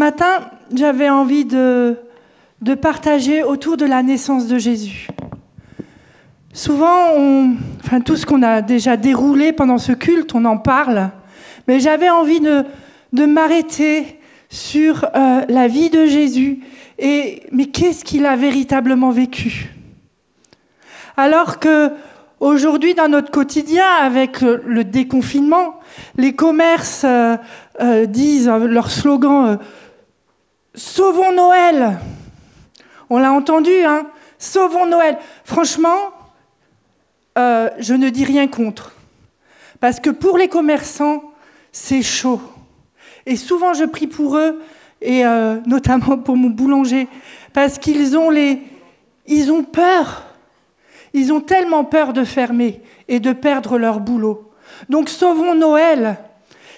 matin, j'avais envie de, partager autour de la naissance de Jésus. Souvent, tout ce qu'on a déjà déroulé pendant ce culte, on en parle, mais j'avais envie de, de m'arrêter sur euh, la vie de Jésus et mais qu'est-ce qu'il a véritablement vécu? Alors que aujourd'hui, dans notre quotidien, avec le déconfinement, les commerces euh, euh, disent leur slogan Sauvons Noël. On l'a entendu, hein Sauvons Noël. Franchement, euh, je ne dis rien contre. Parce que pour les commerçants, c'est chaud. Et souvent, je prie pour eux, et euh, notamment pour mon boulanger, parce qu'ils ont, les... ils ont peur. Ils ont tellement peur de fermer et de perdre leur boulot. Donc, sauvons Noël.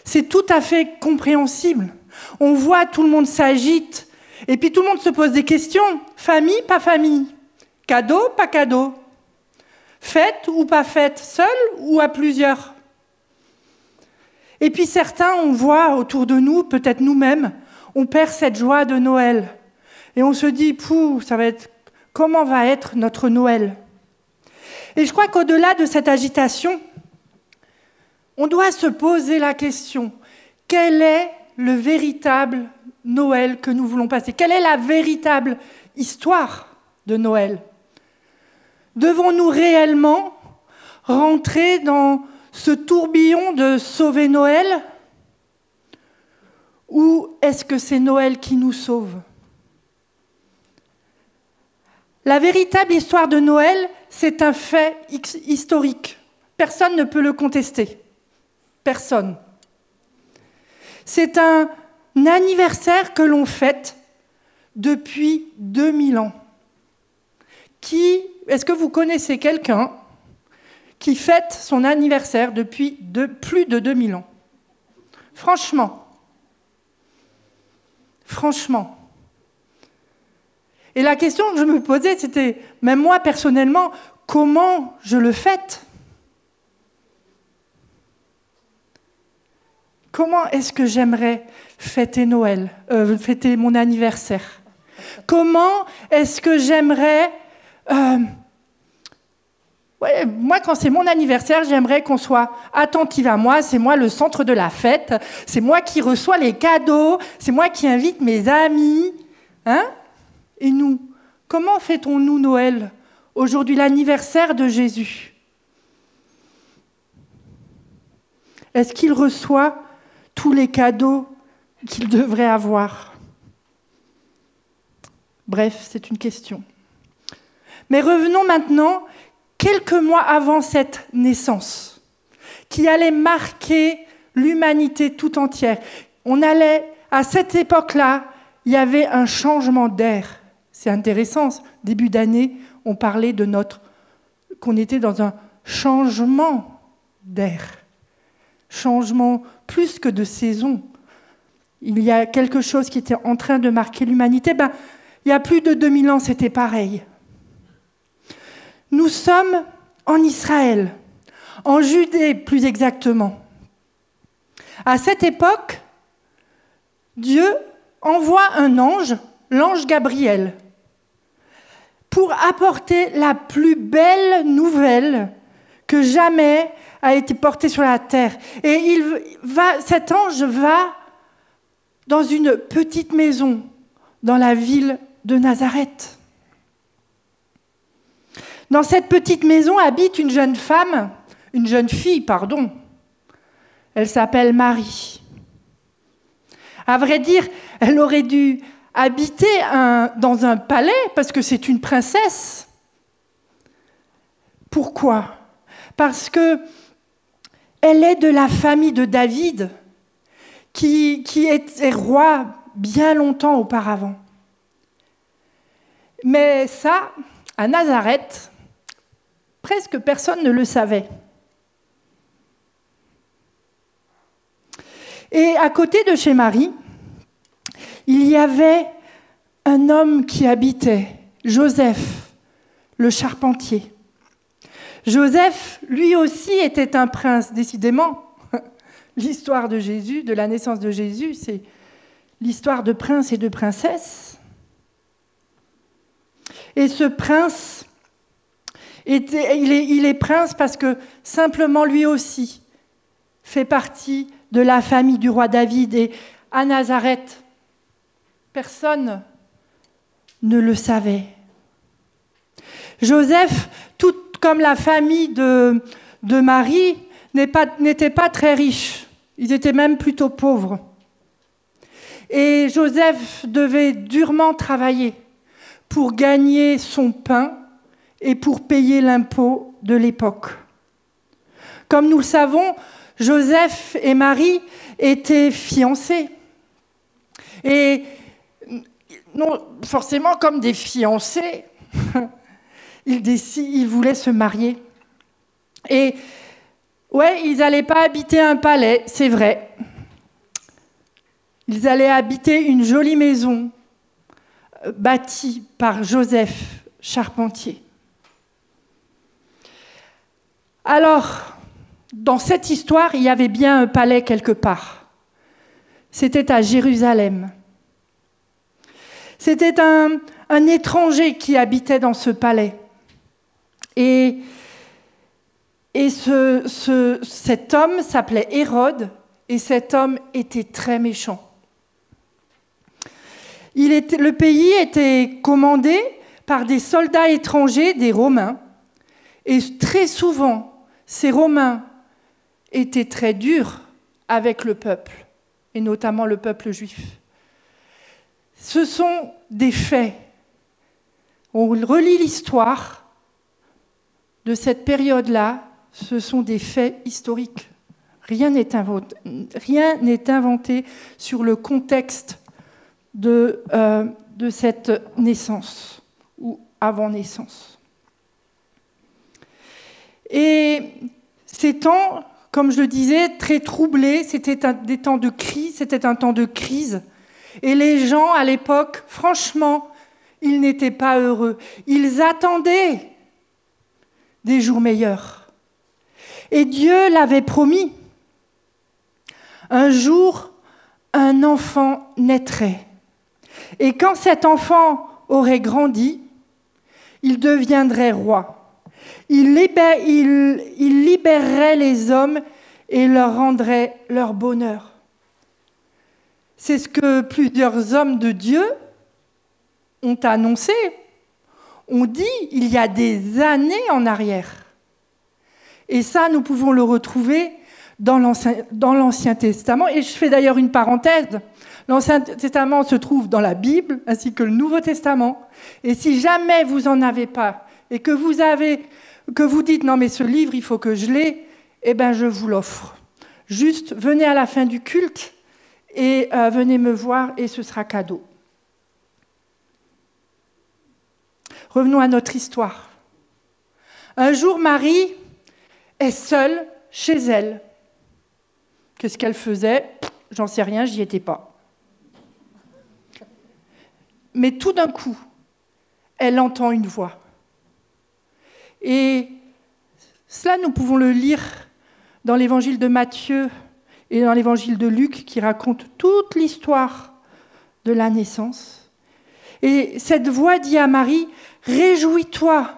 C'est tout à fait compréhensible. On voit tout le monde s'agite, et puis tout le monde se pose des questions. Famille, pas famille. Cadeau, pas cadeau. Faites ou pas faites, seul ou à plusieurs. Et puis certains, on voit autour de nous, peut-être nous-mêmes, on perd cette joie de Noël. Et on se dit, pouh, ça va être, comment va être notre Noël? Et je crois qu'au-delà de cette agitation, on doit se poser la question, quel est le véritable Noël que nous voulons passer Quelle est la véritable histoire de Noël? Devons-nous réellement rentrer dans ce tourbillon de sauver Noël? Ou est-ce que c'est Noël qui nous sauve? La véritable histoire de Noël, c'est un fait historique. Personne ne peut le contester. Personne. C'est un anniversaire que l'on fête depuis 2000 ans. Qui est-ce que vous connaissez quelqu'un qui fête son anniversaire depuis plus de 2000 ans? Franchement. Franchement. Et la question que je me posais, c'était, même moi personnellement, comment je le fête? Comment est-ce que j'aimerais fêter Noël, euh, fêter mon anniversaire? Comment est-ce que j'aimerais euh, moi, quand c'est mon anniversaire, j'aimerais qu'on soit attentif à moi. C'est moi le centre de la fête. C'est moi qui reçois les cadeaux. C'est moi qui invite mes amis. Hein? Et nous, comment fêtons-nous Noël Aujourd'hui, l'anniversaire de Jésus? Est-ce qu'il reçoit tous les cadeaux qu'il devrait avoir Bref, c'est une question. Mais revenons maintenant quelques mois avant cette naissance, qui allait marquer l'humanité tout entière. On allait, à cette époque-là, il y avait un changement d'air. C'est intéressant, début d'année, on parlait de notre, qu'on était dans un changement d'air. Changement plus que de saison. Il y a quelque chose qui était en train de marquer l'humanité. Ben, il y a plus de 2000 ans, c'était pareil. Nous sommes en Israël, en Judée plus exactement. À cette époque, Dieu envoie un ange, l'ange Gabriel, pour apporter la plus belle nouvelle que jamais a été portée sur la terre. Et cet ange va dans une petite maison dans la ville de Nazareth. Dans cette petite maison habite une jeune femme, une jeune fille, pardon. Elle s'appelle Marie. À vrai dire, elle aurait dû habiter dans un palais parce que c'est une princesse. Pourquoi? Parce que elle est de la famille de David, qui, qui était roi bien longtemps auparavant. Mais ça, à Nazareth, Presque personne ne le savait. Et à côté de chez Marie, il y avait un homme qui habitait, Joseph, le charpentier. Joseph, lui aussi, était un prince, décidément. L'histoire de Jésus, de la naissance de Jésus, c'est l'histoire de prince et de princesse. Et ce prince, il, est, il est prince parce que simplement lui aussi fait partie de la famille du roi David. Et à Nazareth, personne ne le savait. Joseph, tout comme la famille de, Marie, n'était pas, pas très riche. Ils étaient même plutôt pauvres. Et Joseph devait durement travailler pour gagner son pain et pour payer l'impôt de l'époque. Comme nous le savons, Joseph et Marie étaient fiancés. Et non, forcément, comme des fiancés, ils, voulaient se marier. Et ouais, ils n'allaient pas habiter un palais, c'est vrai. Ils allaient habiter une jolie maison euh, bâtie par Joseph Charpentier. Alors, dans cette histoire, il y avait bien un palais quelque part. C'était à Jérusalem. C'était un, étranger qui habitait dans ce palais. Et, et cet homme s'appelait Hérode, et cet homme était très méchant. Le pays était commandé par des soldats étrangers, des Romains, et très souvent, ces Romains étaient très durs avec le peuple, et notamment le peuple juif. Ce sont des faits. On relit l'histoire de cette période-là, ce sont des faits historiques. Rien n'est inventé, sur le contexte de, euh, de cette naissance ou avant naissance. Et ces temps, comme je le disais, très troublés, c'était des temps de crise, c'était un temps de crise et les gens, à l'époque, franchement, ils n'étaient pas heureux. Ils attendaient des jours meilleurs. Et Dieu l'avait promis. Un jour, un enfant naîtrait. Et quand cet enfant aurait grandi, il deviendrait roi. Il, libérerait les hommes et leur rendrait leur bonheur. C'est ce que plusieurs hommes de Dieu ont annoncé, ont dit il y a des années en arrière. Et ça, nous pouvons le retrouver dans l'Ancien Testament. Et je fais d'ailleurs une parenthèse. L'Ancien Testament se trouve dans la Bible ainsi que le Nouveau Testament. Et si jamais vous n'en avez pas et que vous, avez, que vous dites non mais ce livre, il faut que je l'ai, eh bien je vous l'offre. Juste venez à la fin du culte et euh, venez me voir et ce sera cadeau. Revenons à notre histoire. Un jour, Marie est seule chez elle. Qu'est-ce qu'elle faisait? J'en sais rien, j'y étais pas. Mais tout d'un coup, elle entend une voix. Et cela, nous pouvons le lire dans l'évangile de Matthieu et dans l'évangile de Luc qui raconte toute l'histoire de la naissance. Et cette voix dit à Marie, Réjouis-toi,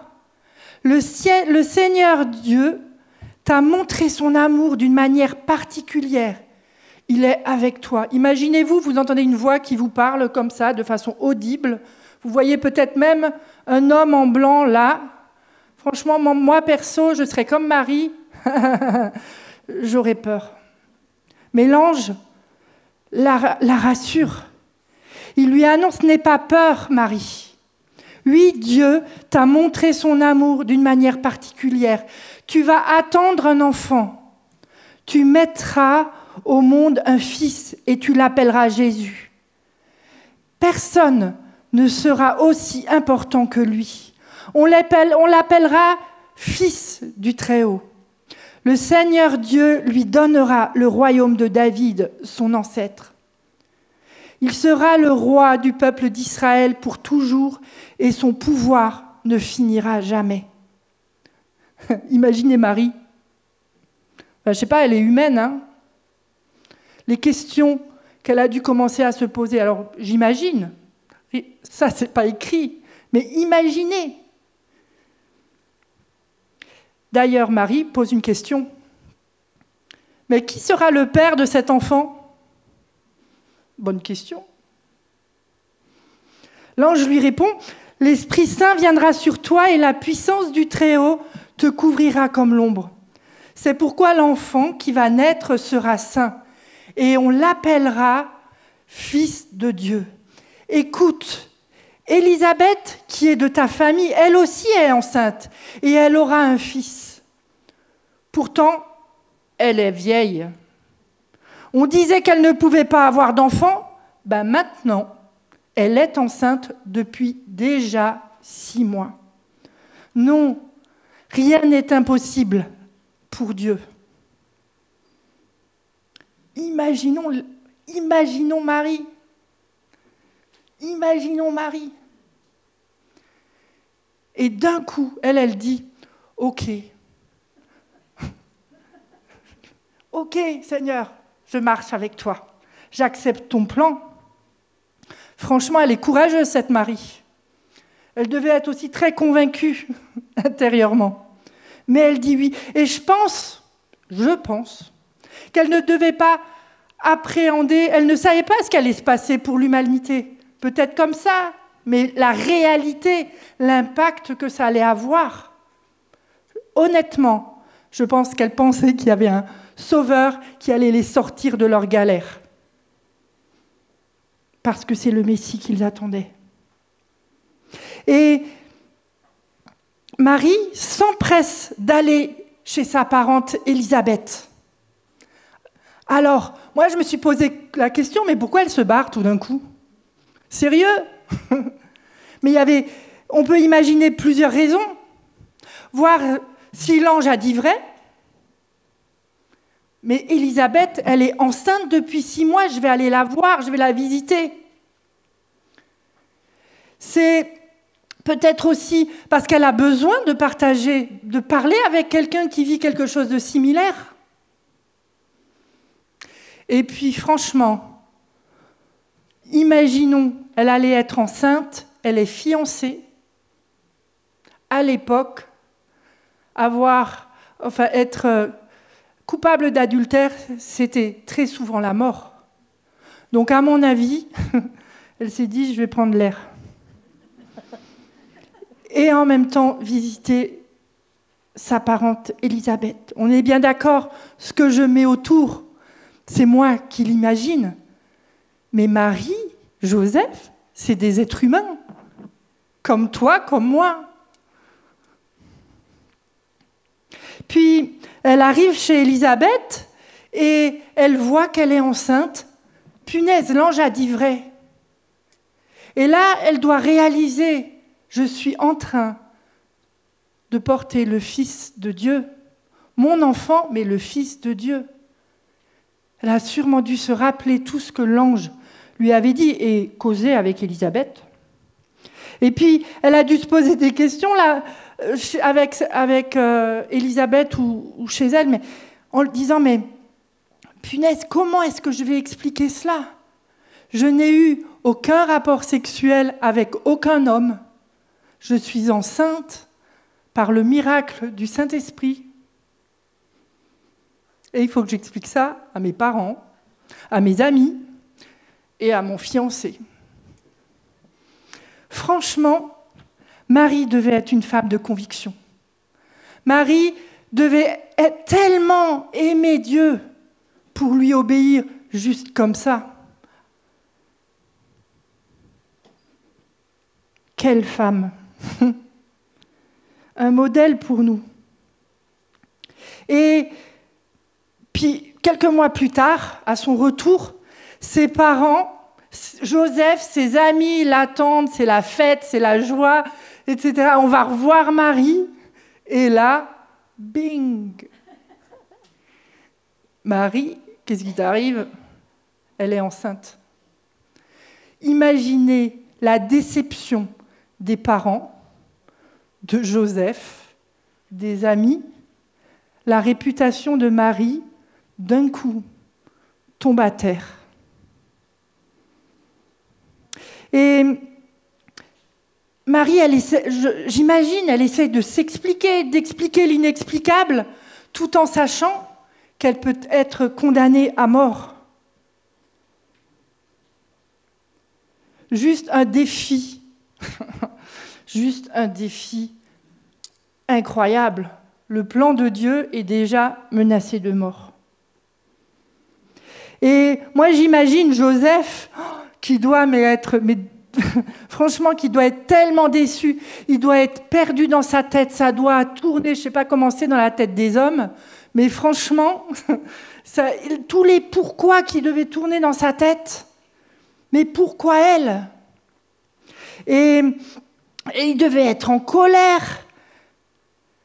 le, le Seigneur Dieu t'a montré son amour d'une manière particulière. Il est avec toi. Imaginez-vous, vous entendez une voix qui vous parle comme ça, de façon audible. Vous voyez peut-être même un homme en blanc là. Franchement, moi perso, je serais comme Marie. J'aurais peur. Mais l'ange la, rassure. Il lui annonce N'aie pas peur, Marie. Oui, Dieu t'a montré son amour d'une manière particulière. Tu vas attendre un enfant. Tu mettras au monde un fils et tu l'appelleras Jésus. Personne ne sera aussi important que lui. On l'appellera fils du Très-Haut. Le Seigneur Dieu lui donnera le royaume de David, son ancêtre. Il sera le roi du peuple d'Israël pour toujours et son pouvoir ne finira jamais. Imaginez Marie. je ne sais pas, elle est humaine. Hein Les questions qu'elle a dû commencer à se poser. Alors j'imagine, ça c'est pas écrit, mais imaginez. D'ailleurs, Marie pose une question. Mais qui sera le père de cet enfant? Bonne question. L'ange lui répond, L'Esprit Saint viendra sur toi et la puissance du Très-Haut te couvrira comme l'ombre. C'est pourquoi l'enfant qui va naître sera saint et on l'appellera fils de Dieu. Écoute, Élisabeth, qui est de ta famille, elle aussi est enceinte et elle aura un fils. Pourtant, elle est vieille. On disait qu'elle ne pouvait pas avoir d'enfant. Ben maintenant, elle est enceinte depuis déjà six mois. Non, rien n'est impossible pour Dieu. Imaginons, imaginons Marie. Imaginons Marie. Et d'un coup, elle, elle dit, OK. OK, Seigneur, je marche avec toi. J'accepte ton plan. Franchement, elle est courageuse, cette Marie. Elle devait être aussi très convaincue intérieurement. Mais elle dit oui. Et je pense, je pense, qu'elle ne devait pas appréhender, elle ne savait pas ce qui allait se passer pour l'humanité. Peut-être comme ça, mais la réalité, l'impact que ça allait avoir. Honnêtement, je pense qu'elle pensait qu'il y avait un sauveur qui allait les sortir de leur galère parce que c'est le Messie qu'ils attendaient. Et Marie s'empresse d'aller chez sa parente Élisabeth. Alors, moi, je me suis posé la question, mais pourquoi elle se barre tout d'un coup? Sérieux? Mais il y avait, on peut imaginer plusieurs raisons. Voir si l'ange a dit vrai. Mais Élisabeth, elle est enceinte depuis six mois, je vais aller la voir, je vais la visiter. C'est peut-être aussi parce qu'elle a besoin de partager, de parler avec quelqu'un qui vit quelque chose de similaire. Et puis franchement, imaginons, elle allait être enceinte, elle est fiancée. À l'époque, avoir, enfin être coupable d'adultère, c'était très souvent la mort. Donc à mon avis, elle s'est dit, je vais prendre l'air et en même temps visiter sa parente Élisabeth. On est bien d'accord, ce que je mets autour, c'est moi qui l'imagine. Mais Marie, Joseph, c'est des êtres humains, comme toi, comme moi. Puis, elle arrive chez Élisabeth et elle voit qu'elle est enceinte. Punaise, l'ange a dit vrai. Et là, elle doit réaliser je suis en train de porter le Fils de Dieu, mon enfant, mais le Fils de Dieu. Elle a sûrement dû se rappeler tout ce que l'ange lui avait dit et causer avec Élisabeth. Et puis, elle a dû se poser des questions là, avec, avec euh, Élisabeth ou, ou, chez elle, mais en le disant, mais punaise, comment est-ce que je vais expliquer cela? Je n'ai eu aucun rapport sexuel avec aucun homme je suis enceinte par le miracle du Saint-Esprit. Et il faut que j'explique ça à mes parents, à mes amis et à mon fiancé. Franchement, Marie devait être une femme de conviction. Marie devait être tellement aimer Dieu pour lui obéir juste comme ça. Quelle femme un modèle pour nous. Et puis, quelques mois plus tard, à son retour, ses parents, Joseph, ses amis l'attendent, c'est la fête, c'est la joie, etc. On va revoir Marie. Et là, bing Marie, qu'est-ce qui t'arrive? Elle est enceinte. Imaginez la déception des parents de Joseph, des amis, la réputation de Marie, d'un coup, tombe à terre. Et Marie, j'imagine, elle essaie de s'expliquer, d'expliquer l'inexplicable, tout en sachant qu'elle peut être condamnée à mort. Juste un défi, juste un défi incroyable. Le plan de Dieu est déjà menacé de mort. Et moi, j'imagine Joseph qui doit être, mais franchement, qui doit être tellement déçu, il doit être perdu dans sa tête, ça doit tourner, je ne sais pas comment c'est dans la tête des hommes, mais franchement, tous les pourquoi qui devaient tourner dans sa tête, mais pourquoi elle? Et il devait être en colère.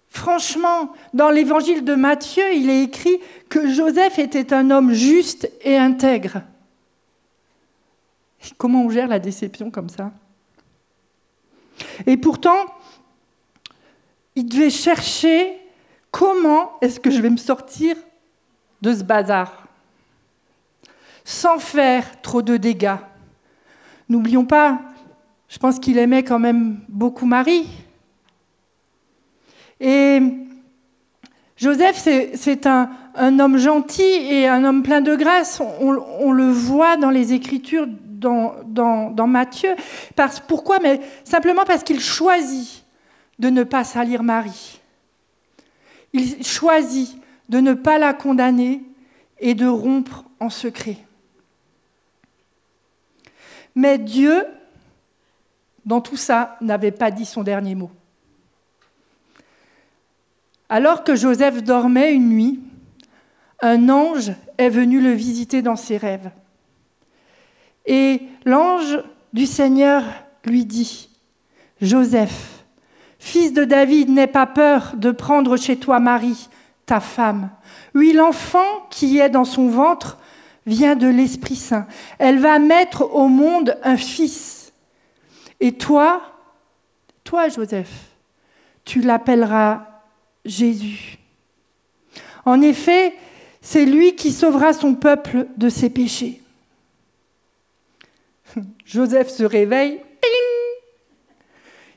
Franchement, dans l'évangile de Matthieu, il est écrit que Joseph était un homme juste et intègre. Comment on gère la déception comme ça? Et pourtant, il devait chercher comment est-ce que je vais me sortir de ce bazar sans faire trop de dégâts. N'oublions pas, je pense qu'il aimait quand même beaucoup Marie. Et Joseph, c'est un, homme gentil et un homme plein de grâce. On, le voit dans les Écritures, dans, Matthieu. Parce, pourquoi? Mais simplement parce qu'il choisit de ne pas salir Marie. Il choisit de ne pas la condamner et de rompre en secret. Mais Dieu, dans tout ça, n'avait pas dit son dernier mot. Alors que Joseph dormait une nuit, un ange est venu le visiter dans ses rêves. Et l'ange du Seigneur lui dit, Joseph, fils de David, n'aie pas peur de prendre chez toi Marie, ta femme. Oui, l'enfant qui est dans son ventre vient de l'Esprit Saint. Elle va mettre au monde un fils. Et toi, toi, Joseph, tu l'appelleras Jésus. En effet, c'est lui qui sauvera son peuple de ses péchés. Joseph se réveille.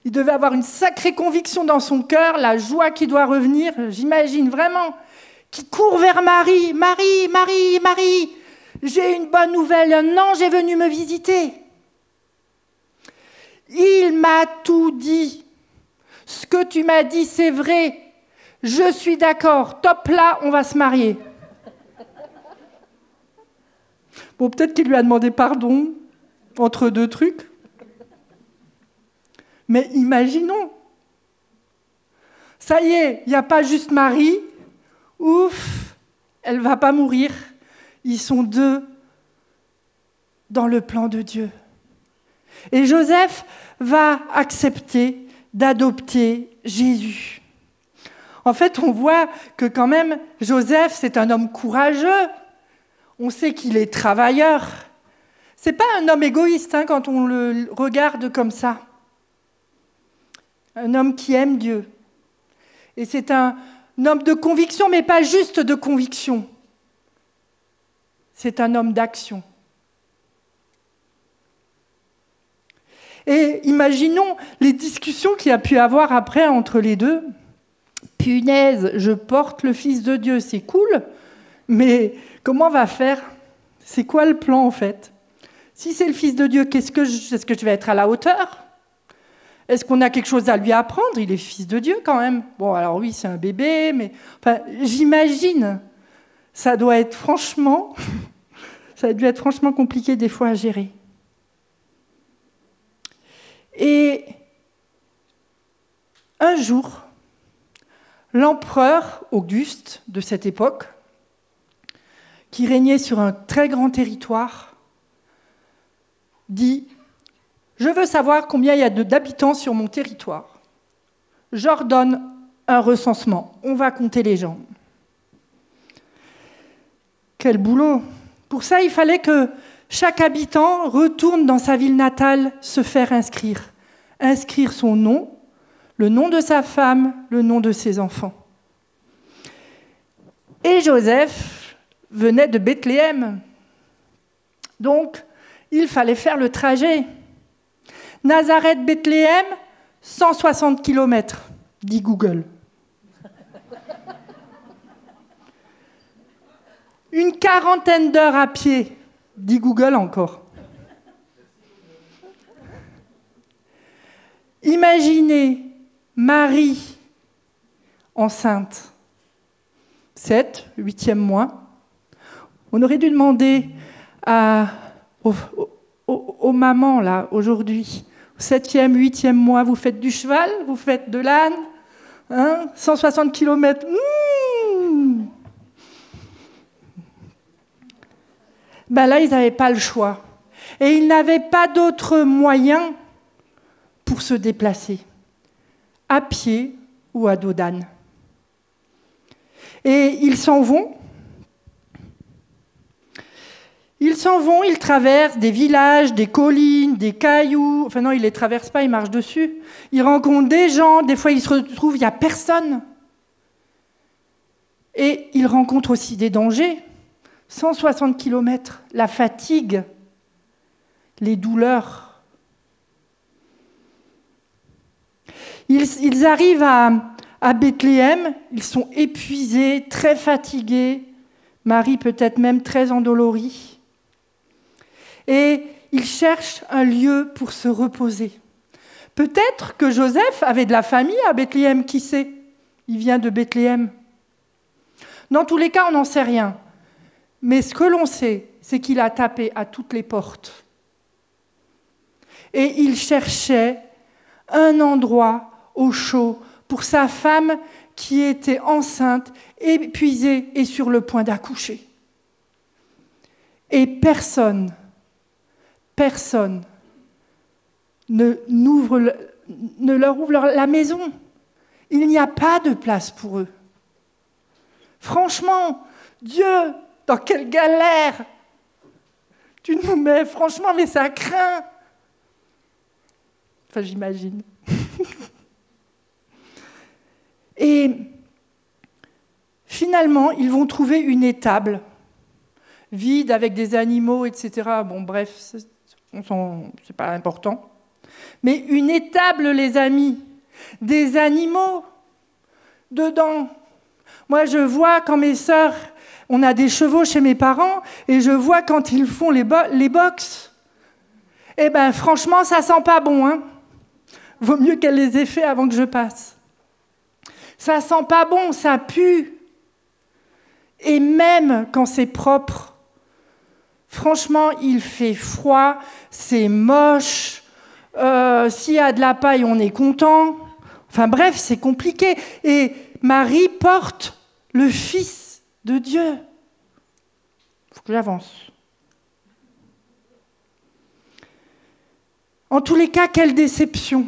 Il devait avoir une sacrée conviction dans son cœur, la joie qui doit revenir, j'imagine vraiment, qui court vers Marie. Marie, Marie, Marie, j'ai une bonne nouvelle, un ange est venu me visiter. Il m'a tout dit. Ce que tu m'as dit, c'est vrai. Je suis d'accord, top là, on va se marier. Bon, peut-être qu'il lui a demandé pardon entre deux trucs. Mais imaginons. Ça y est, il n'y a pas juste Marie. Ouf, elle va pas mourir. Ils sont deux dans le plan de Dieu. Et Joseph va accepter d'adopter Jésus. En fait, on voit que quand même, Joseph, c'est un homme courageux. On sait qu'il est travailleur. C'est pas un homme égoïste hein, quand on le regarde comme ça. Un homme qui aime Dieu. Et c'est un homme de conviction, mais pas juste de conviction. C'est un homme d'action. Et imaginons les discussions qu'il y a pu avoir après entre les deux punaise, je porte le Fils de Dieu, c'est cool, mais comment on va faire? C'est quoi le plan en fait? Si c'est le Fils de Dieu, est-ce que je vais être à la hauteur? Est-ce qu'on a quelque chose à lui apprendre? Il est Fils de Dieu quand même. Bon, alors oui, c'est un bébé, mais j'imagine, ça doit être franchement, ça a dû être franchement compliqué des fois à gérer. Et un jour, l'empereur Auguste de cette époque, qui régnait sur un très grand territoire, dit Je veux savoir combien il y a d'habitants sur mon territoire. J'ordonne un recensement. On va compter les gens. Quel boulot Pour ça, il fallait que chaque habitant retourne dans sa ville natale se faire inscrire. Inscrire son nom, le nom de sa femme, le nom de ses enfants. Et Joseph venait de Bethléem. Donc, il fallait faire le trajet. Nazareth, Bethléem, 160 km, dit Google. Une quarantaine d'heures à pied, dit Google encore. Imaginez Marie enceinte, 7, 8e mois. On aurait dû demander à, aux, mamans, là, aujourd'hui, 7e, 8e mois, vous faites du cheval, vous faites de l'âne, hein, 160 km. ben là, ils n'avaient pas le choix. Et ils n'avaient pas d'autre moyen pour se déplacer, à pied ou à dos d'âne. Et ils s'en vont. Ils s'en vont, ils traversent des villages, des collines, des cailloux. Enfin non, ils ne les traversent pas, ils marchent dessus. Ils rencontrent des gens, des fois ils se retrouvent, il n'y a personne. Et ils rencontrent aussi des dangers. 160 km, la fatigue, les douleurs. Ils, arrivent à, Bethléem, ils sont épuisés, très fatigués, Marie peut-être même très endolorie. Et ils cherchent un lieu pour se reposer. Peut-être que Joseph avait de la famille à Bethléem, qui sait? Il vient de Bethléem. Dans tous les cas, on n'en sait rien. Mais ce que l'on sait, c'est qu'il a tapé à toutes les portes. Et il cherchait un endroit au chaud pour sa femme qui était enceinte, épuisée et sur le point d'accoucher. Et personne, personne ne, leur ouvre la maison. Il n'y a pas de place pour eux. Franchement, Dieu, dans quelle galère tu nous mets, franchement, mais ça craint. Enfin, j'imagine. Et finalement, ils vont trouver une étable vide avec des animaux, etc. Bon, bref, pas important. Mais une étable, les amis, des animaux dedans. Moi, je vois quand mes sœurs, on a des chevaux chez mes parents, et je vois quand ils font les, les box. Eh ben, franchement, ça sent pas bon. Hein Vaut mieux qu'elle les ait fait avant que je passe. Ça sent pas bon, ça pue. Et même quand c'est propre, franchement, il fait froid, c'est moche. Euh, s'il y a de la paille, on est content. Enfin bref, c'est compliqué. Et Marie porte le Fils de Dieu. Il faut que j'avance. En tous les cas, quelle déception.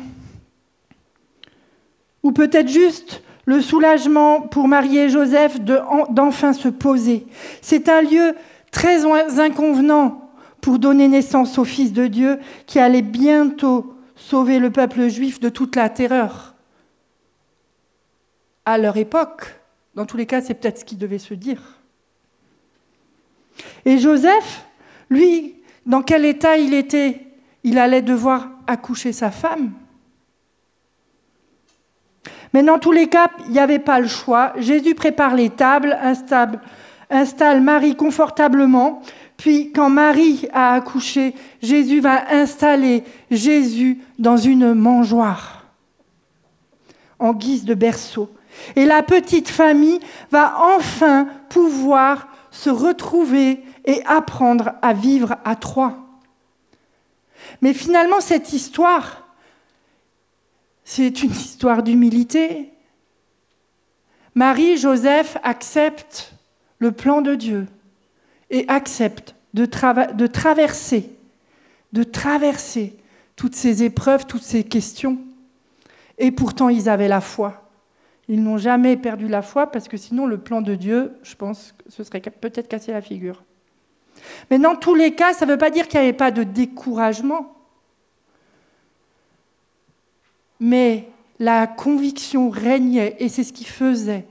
Ou peut-être juste le soulagement pour Marie et Joseph d'enfin se poser. C'est un lieu très inconvenant pour donner naissance au Fils de Dieu qui allait bientôt sauver le peuple juif de toute la terreur. À leur époque, dans tous les cas, c'est peut-être ce qui devait se dire. Et Joseph, lui, dans quel état il était? Il allait devoir accoucher sa femme. Mais dans tous les cas, il n'y avait pas le choix. Jésus prépare les tables, installe, installe Marie confortablement. Puis, quand Marie a accouché, Jésus va installer Jésus dans une mangeoire en guise de berceau. Et la petite famille va enfin pouvoir se retrouver et apprendre à vivre à trois. Mais finalement, cette histoire, c'est une histoire d'humilité. Marie, Joseph acceptent le plan de Dieu et acceptent de, de traverser, de traverser toutes ces épreuves, toutes ces questions. Et pourtant, ils avaient la foi. Ils n'ont jamais perdu la foi parce que sinon, le plan de Dieu, je pense, que ce serait peut-être cassé la figure. Mais dans tous les cas, ça ne veut pas dire qu'il n'y avait pas de découragement mais la conviction régnait et c'est ce qui faisait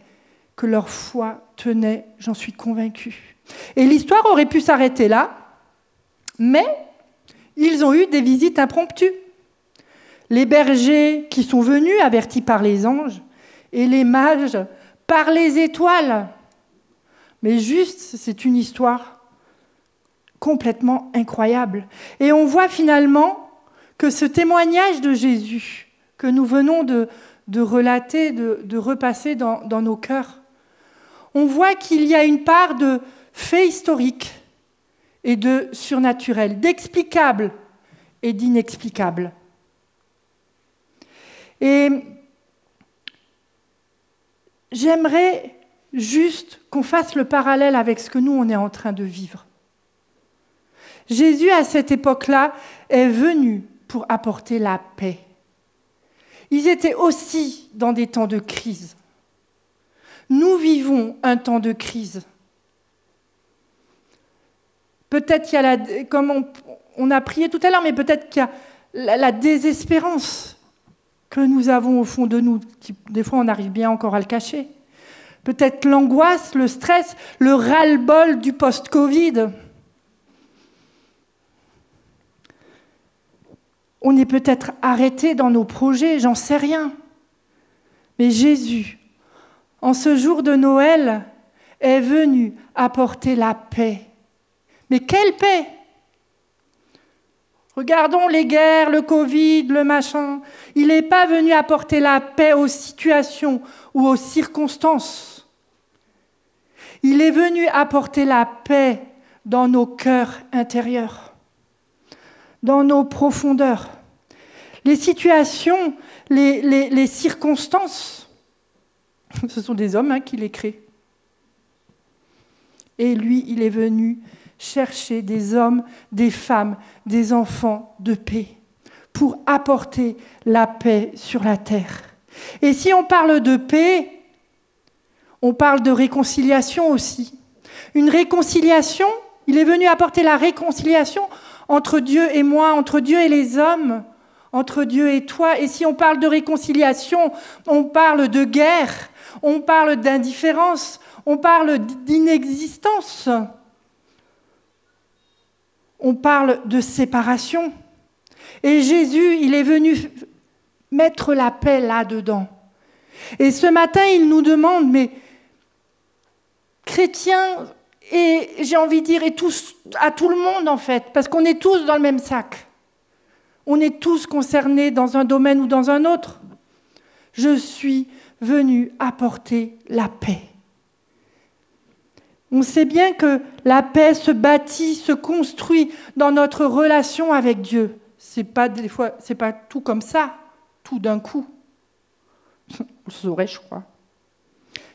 que leur foi tenait, j'en suis convaincue. Et l'histoire aurait pu s'arrêter là, mais ils ont eu des visites impromptues. les bergers qui sont venus avertis par les anges, et les mages par les étoiles. Mais juste, c'est une histoire complètement incroyable. Et on voit finalement que ce témoignage de Jésus que nous venons de, relater, de, repasser dans, dans nos cœurs, on voit qu'il y a une part de fait historique et de surnaturel, d'explicable et d'inexplicable. Et j'aimerais juste qu'on fasse le parallèle avec ce que nous, on est en train de vivre. Jésus, à cette époque-là, est venu pour apporter la paix. Ils étaient aussi dans des temps de crise. Nous vivons un temps de crise. Peut-être qu'il y a, la, comme on, a prié tout à l'heure, mais peut-être qu'il y a la, désespérance que nous avons au fond de nous. Des fois, on arrive bien encore à le cacher. Peut-être l'angoisse, le stress, le ras-le-bol du post-Covid. On est peut-être arrêté dans nos projets, j'en sais rien. Mais Jésus, en ce jour de Noël, est venu apporter la paix. Mais quelle paix? Regardons les guerres, le Covid, le machin. Il n'est pas venu apporter la paix aux situations ou aux circonstances. Il est venu apporter la paix dans nos cœurs intérieurs, dans nos profondeurs. Les situations, les, circonstances, Ce sont des hommes hein, qui les créent. Et lui, il est venu chercher des hommes, des femmes, des enfants de paix pour apporter la paix sur la terre. Et si on parle de paix, on parle de réconciliation aussi. Une réconciliation, il est venu apporter la réconciliation entre Dieu et moi, entre Dieu et les hommes, entre Dieu et toi. Et si on parle de réconciliation, on parle de guerre, on parle d'indifférence, on parle d'inexistence, on parle de séparation. Et Jésus, il est venu mettre la paix là-dedans. Et ce matin, il nous demande, mais chrétiens, et j'ai envie de dire, et à tout le monde en fait, parce qu'on est tous dans le même sac. On est tous concernés dans un domaine ou dans un autre. Je suis venu apporter la paix. On sait bien que la paix se bâtit, se construit dans notre relation avec Dieu. C'est pas des fois, c'est pas tout comme ça, tout d'un coup. On le saurait, je crois.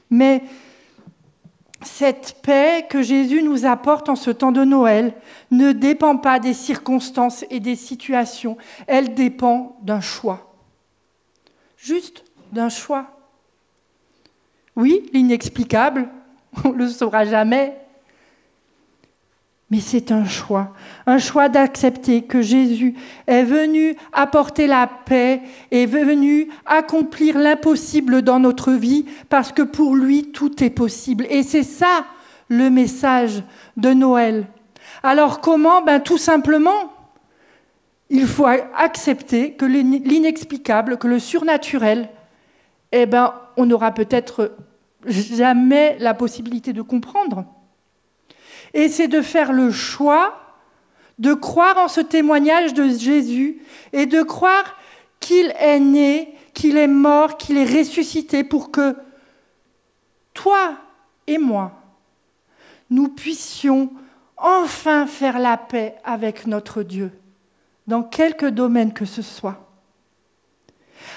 Mais cette paix que Jésus nous apporte en ce temps de Noël ne dépend pas des circonstances et des situations, elle dépend d'un choix. Juste d'un choix. Oui, l'inexplicable, on ne le saura jamais. Mais c'est un choix, un choix d'accepter que Jésus est venu apporter la paix, est venu accomplir l'impossible dans notre vie, parce que pour lui, tout est possible. Et c'est ça le message de Noël. Alors comment? Ben, Tout simplement, il faut accepter que l'inexplicable, que le surnaturel, eh ben, on aura peut-être jamais la possibilité de comprendre. Et c'est de faire le choix de croire en ce témoignage de Jésus et de croire qu'il est né, qu'il est mort, qu'il est ressuscité pour que toi et moi, nous puissions enfin faire la paix avec notre Dieu, dans quelque domaine que ce soit.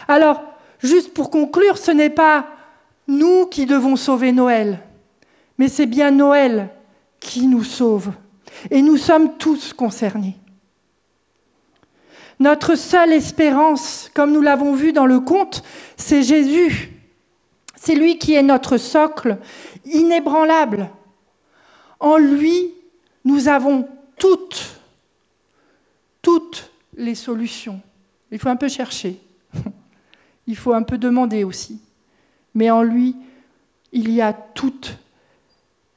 Alors, juste pour conclure, ce n'est pas nous qui devons sauver Noël, mais c'est bien Noël qui nous sauve. Et nous sommes tous concernés. Notre seule espérance, comme nous l'avons vu dans le conte, c'est Jésus. C'est lui qui est notre socle inébranlable. En lui, nous avons toutes, toutes les solutions. Il faut un peu chercher. Il faut un peu demander aussi mais en lui, il y a toutes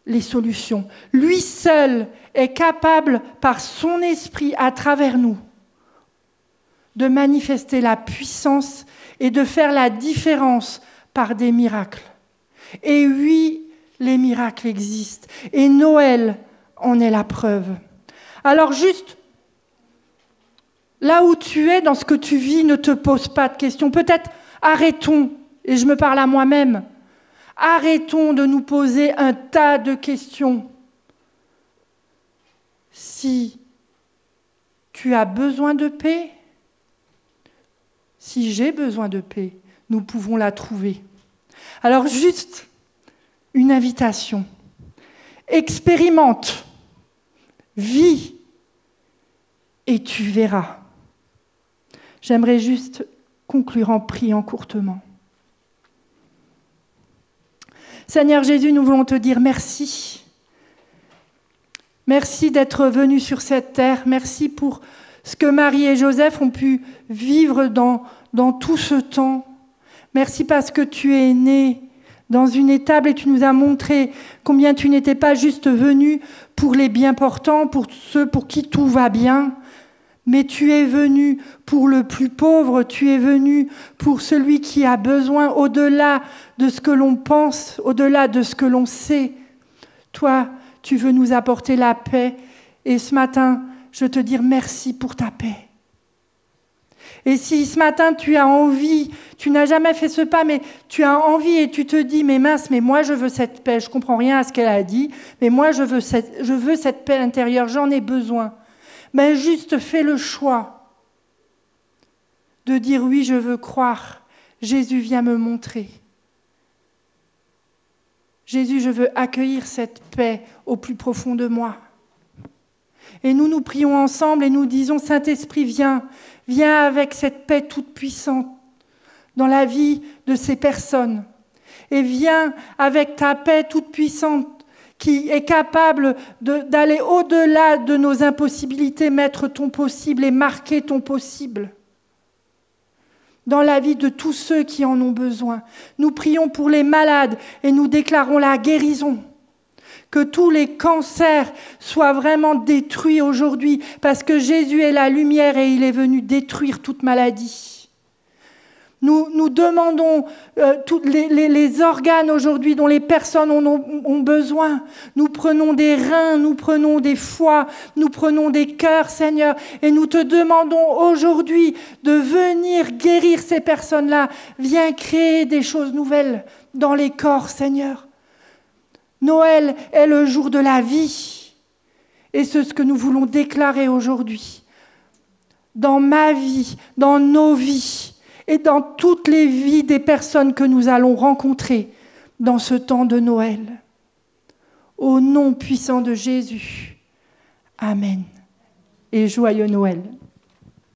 les solutions. Lui seul est capable, par son esprit à travers nous, de manifester la puissance et de faire la différence par des miracles. Et oui, les miracles existent. Et Noël en est la preuve. Alors juste, là où tu es, dans ce que tu vis, ne te pose pas de questions. Peut-être arrêtons, et je me parle à moi-même, arrêtons de nous poser un tas de questions. Si tu as besoin de paix, si j'ai besoin de paix, nous pouvons la trouver. Alors juste une invitation. Expérimente, vis, et tu verras. J'aimerais juste conclure en priant courtement. Seigneur Jésus, nous voulons te dire merci. Merci d'être venu sur cette terre. Merci pour ce que Marie et Joseph ont pu vivre dans, tout ce temps. Merci parce que tu es né dans une étable et tu nous as montré combien tu n'étais pas juste venu pour les bien portants, pour ceux pour qui tout va bien, mais tu es venu pour le plus pauvre, tu es venu pour celui qui a besoin au-delà de ce que l'on pense, au-delà de ce que l'on sait. Toi, tu veux nous apporter la paix et ce matin, je te dire merci pour ta paix. Et si ce matin tu as envie, tu n'as jamais fait ce pas, mais tu as envie et tu te dis, mais mince, mais moi je veux cette paix, je comprends rien à ce qu'elle a dit, mais moi je veux cette paix intérieure, j'en ai besoin. Mais juste fais le choix de dire oui, je veux croire. Jésus vient me montrer. Jésus, je veux accueillir cette paix au plus profond de moi. Et nous nous prions ensemble et nous disons, Saint-Esprit, viens, viens avec cette paix toute puissante dans la vie de ces personnes. Et viens avec ta paix toute puissante qui est capable d'aller au-delà de nos impossibilités, mettre ton possible et marquer ton possible dans la vie de tous ceux qui en ont besoin. Nous prions pour les malades et nous déclarons la guérison que tous les cancers soient vraiment détruits aujourd'hui, parce que Jésus est la lumière et il est venu détruire toute maladie. Nous, demandons euh, tous les, organes aujourd'hui dont les personnes ont, besoin. Nous prenons des reins, nous prenons des foies, nous prenons des cœurs, Seigneur, et nous te demandons aujourd'hui de venir guérir ces personnes-là. Viens créer des choses nouvelles dans les corps, Seigneur. Noël est le jour de la vie. Et c'est ce que nous voulons déclarer aujourd'hui. Dans ma vie, dans nos vies et dans toutes les vies des personnes que nous allons rencontrer dans ce temps de Noël. Au nom puissant de Jésus. Amen. Et joyeux Noël.